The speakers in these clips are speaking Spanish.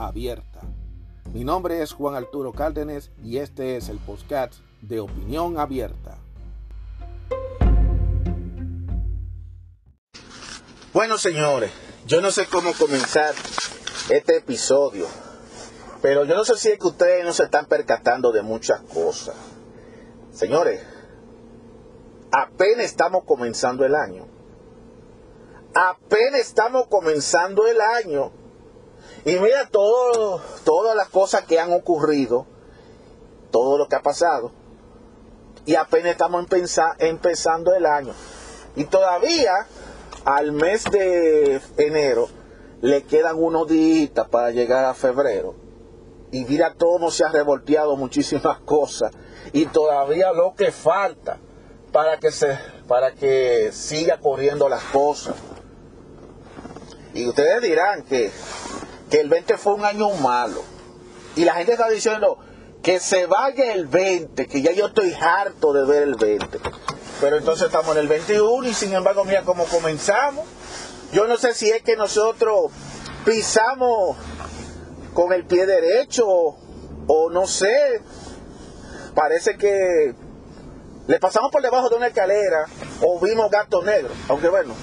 abierta. Mi nombre es Juan Arturo Cárdenas y este es el podcast de Opinión Abierta. Bueno, señores, yo no sé cómo comenzar este episodio, pero yo no sé si es que ustedes no se están percatando de muchas cosas. Señores, apenas estamos comenzando el año. Apenas estamos comenzando el año. Y mira todas las cosas que han ocurrido, todo lo que ha pasado. Y apenas estamos empezando el año. Y todavía al mes de enero le quedan unos días para llegar a febrero. Y mira cómo se ha revolteado muchísimas cosas. Y todavía lo que falta para que se para que siga corriendo las cosas. Y ustedes dirán que, que el 20 fue un año malo. Y la gente está diciendo que se vaya el 20, que ya yo estoy harto de ver el 20. Pero entonces estamos en el 21 y sin embargo mira cómo comenzamos. Yo no sé si es que nosotros pisamos con el pie derecho o no sé. Parece que le pasamos por debajo de una escalera o vimos gato negro. Aunque bueno,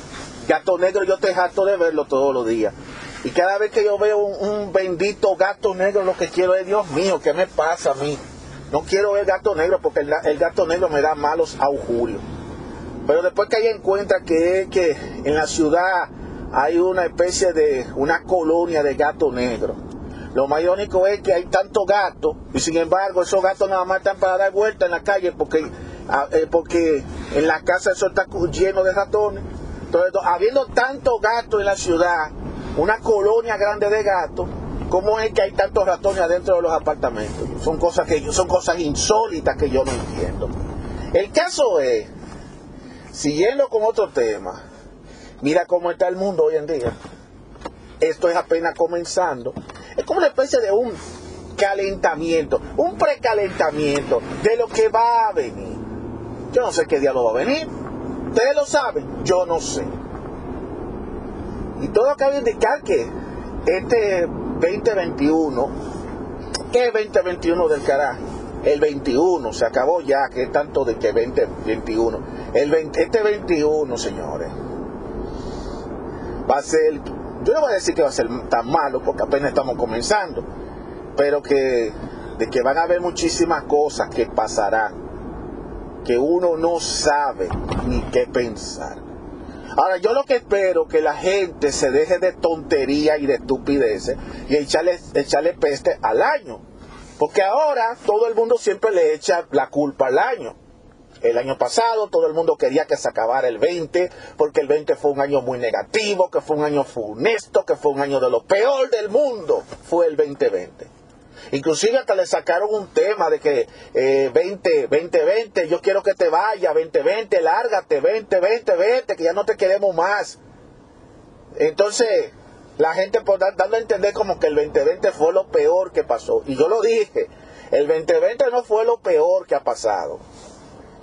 gato negro yo estoy harto de verlo todos los días. Y cada vez que yo veo un, bendito gato negro, lo que quiero es, Dios mío, ¿qué me pasa a mí? No quiero ver gato negro porque el, gato negro me da malos augurios. Pero después que ahí encuentra que, que en la ciudad hay una especie de una colonia de gato negro. Lo más irónico es que hay tantos gatos y sin embargo esos gatos nada más están para dar vuelta en la calle porque, ah, eh, porque en la casa eso está lleno de ratones. Entonces, habiendo tantos gatos en la ciudad, una colonia grande de gatos, ¿cómo es que hay tantos ratones adentro de los apartamentos? Son cosas, que, son cosas insólitas que yo no entiendo. El caso es, siguiendo con otro tema, mira cómo está el mundo hoy en día. Esto es apenas comenzando. Es como una especie de un calentamiento, un precalentamiento de lo que va a venir. Yo no sé qué día lo va a venir. Ustedes lo saben, yo no sé. Y todo cabe indicar que este 2021, ¿qué 2021 del carajo? El 21, se acabó ya, que es tanto de que 2021. El este 21, señores, va a ser, yo no voy a decir que va a ser tan malo, porque apenas estamos comenzando, pero que de que van a haber muchísimas cosas que pasarán que uno no sabe ni qué pensar. Ahora, yo lo que espero que la gente se deje de tontería y de estupideces y echarle, echarle peste al año. Porque ahora todo el mundo siempre le echa la culpa al año. El año pasado todo el mundo quería que se acabara el 20, porque el 20 fue un año muy negativo, que fue un año funesto, que fue un año de lo peor del mundo, fue el 2020. Inclusive hasta le sacaron un tema de que eh, 20, 20, 20, yo quiero que te vaya, 20, 20, lárgate, 20, 20, 20, que ya no te queremos más. Entonces, la gente por dando a entender como que el 2020 fue lo peor que pasó. Y yo lo dije, el 2020 no fue lo peor que ha pasado.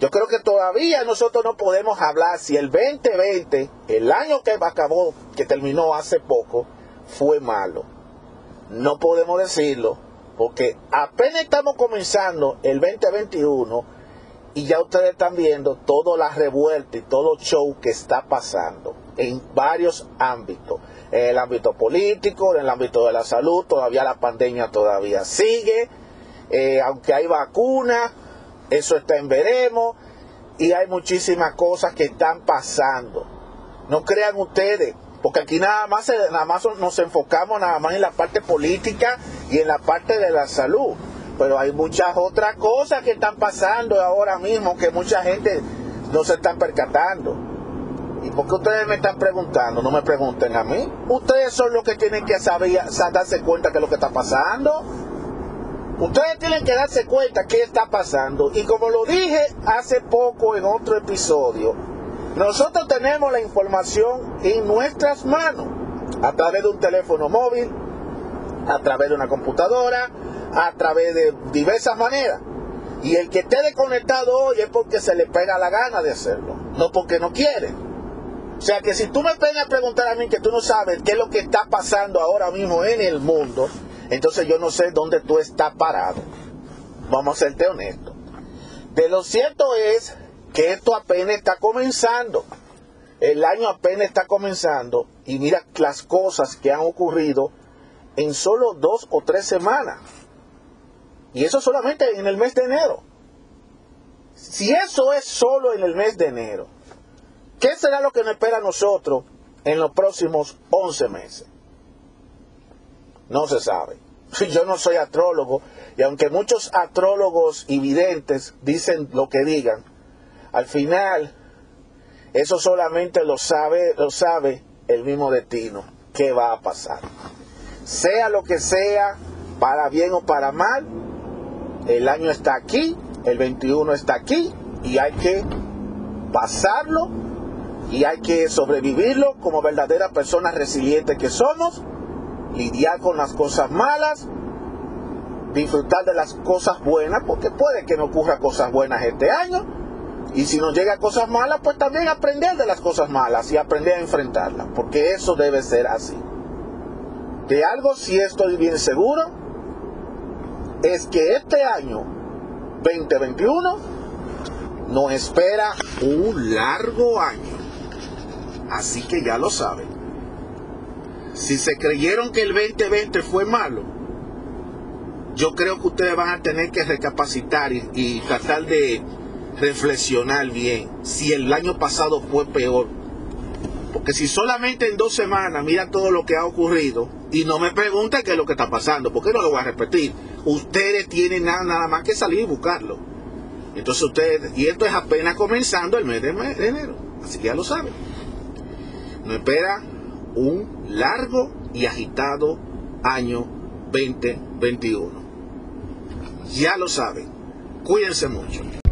Yo creo que todavía nosotros no podemos hablar si el 2020, el año que acabó, que terminó hace poco, fue malo. No podemos decirlo porque apenas estamos comenzando el 2021 y ya ustedes están viendo toda la revuelta y todo el show que está pasando en varios ámbitos. En el ámbito político, en el ámbito de la salud, todavía la pandemia todavía sigue. Eh, aunque hay vacuna, eso está en veremos. Y hay muchísimas cosas que están pasando. No crean ustedes porque aquí nada más, nada más nos enfocamos nada más en la parte política y en la parte de la salud. Pero hay muchas otras cosas que están pasando ahora mismo que mucha gente no se está percatando. ¿Y por qué ustedes me están preguntando? No me pregunten a mí. Ustedes son los que tienen que saber, darse cuenta de lo que está pasando. Ustedes tienen que darse cuenta qué está pasando. Y como lo dije hace poco en otro episodio, nosotros tenemos la información en nuestras manos, a través de un teléfono móvil, a través de una computadora, a través de diversas maneras. Y el que esté desconectado hoy es porque se le pega la gana de hacerlo, no porque no quiere. O sea que si tú me vengas a preguntar a mí que tú no sabes qué es lo que está pasando ahora mismo en el mundo, entonces yo no sé dónde tú estás parado. Vamos a serte honestos. De lo cierto es que esto apenas está comenzando. El año apenas está comenzando y mira las cosas que han ocurrido en solo dos o tres semanas. Y eso solamente en el mes de enero. Si eso es solo en el mes de enero, ¿qué será lo que nos espera a nosotros en los próximos 11 meses? No se sabe. Yo no soy astrólogo y aunque muchos astrólogos y videntes dicen lo que digan, al final eso solamente lo sabe, lo sabe el mismo destino, qué va a pasar. Sea lo que sea, para bien o para mal, el año está aquí, el 21 está aquí y hay que pasarlo y hay que sobrevivirlo como verdaderas personas resilientes que somos, lidiar con las cosas malas, disfrutar de las cosas buenas, porque puede que no ocurra cosas buenas este año, y si nos llega cosas malas, pues también aprender de las cosas malas y aprender a enfrentarlas, porque eso debe ser así. De algo si estoy bien seguro, es que este año 2021 nos espera un largo año. Así que ya lo saben. Si se creyeron que el 2020 fue malo, yo creo que ustedes van a tener que recapacitar y, tratar de reflexionar bien si el año pasado fue peor. Porque si solamente en dos semanas mira todo lo que ha ocurrido y no me pregunten qué es lo que está pasando, porque no lo voy a repetir ustedes tienen nada, nada más que salir y buscarlo. Entonces ustedes, y esto es apenas comenzando el mes de, enero, así que ya lo saben. Nos espera un largo y agitado año 2021. Ya lo saben. Cuídense mucho.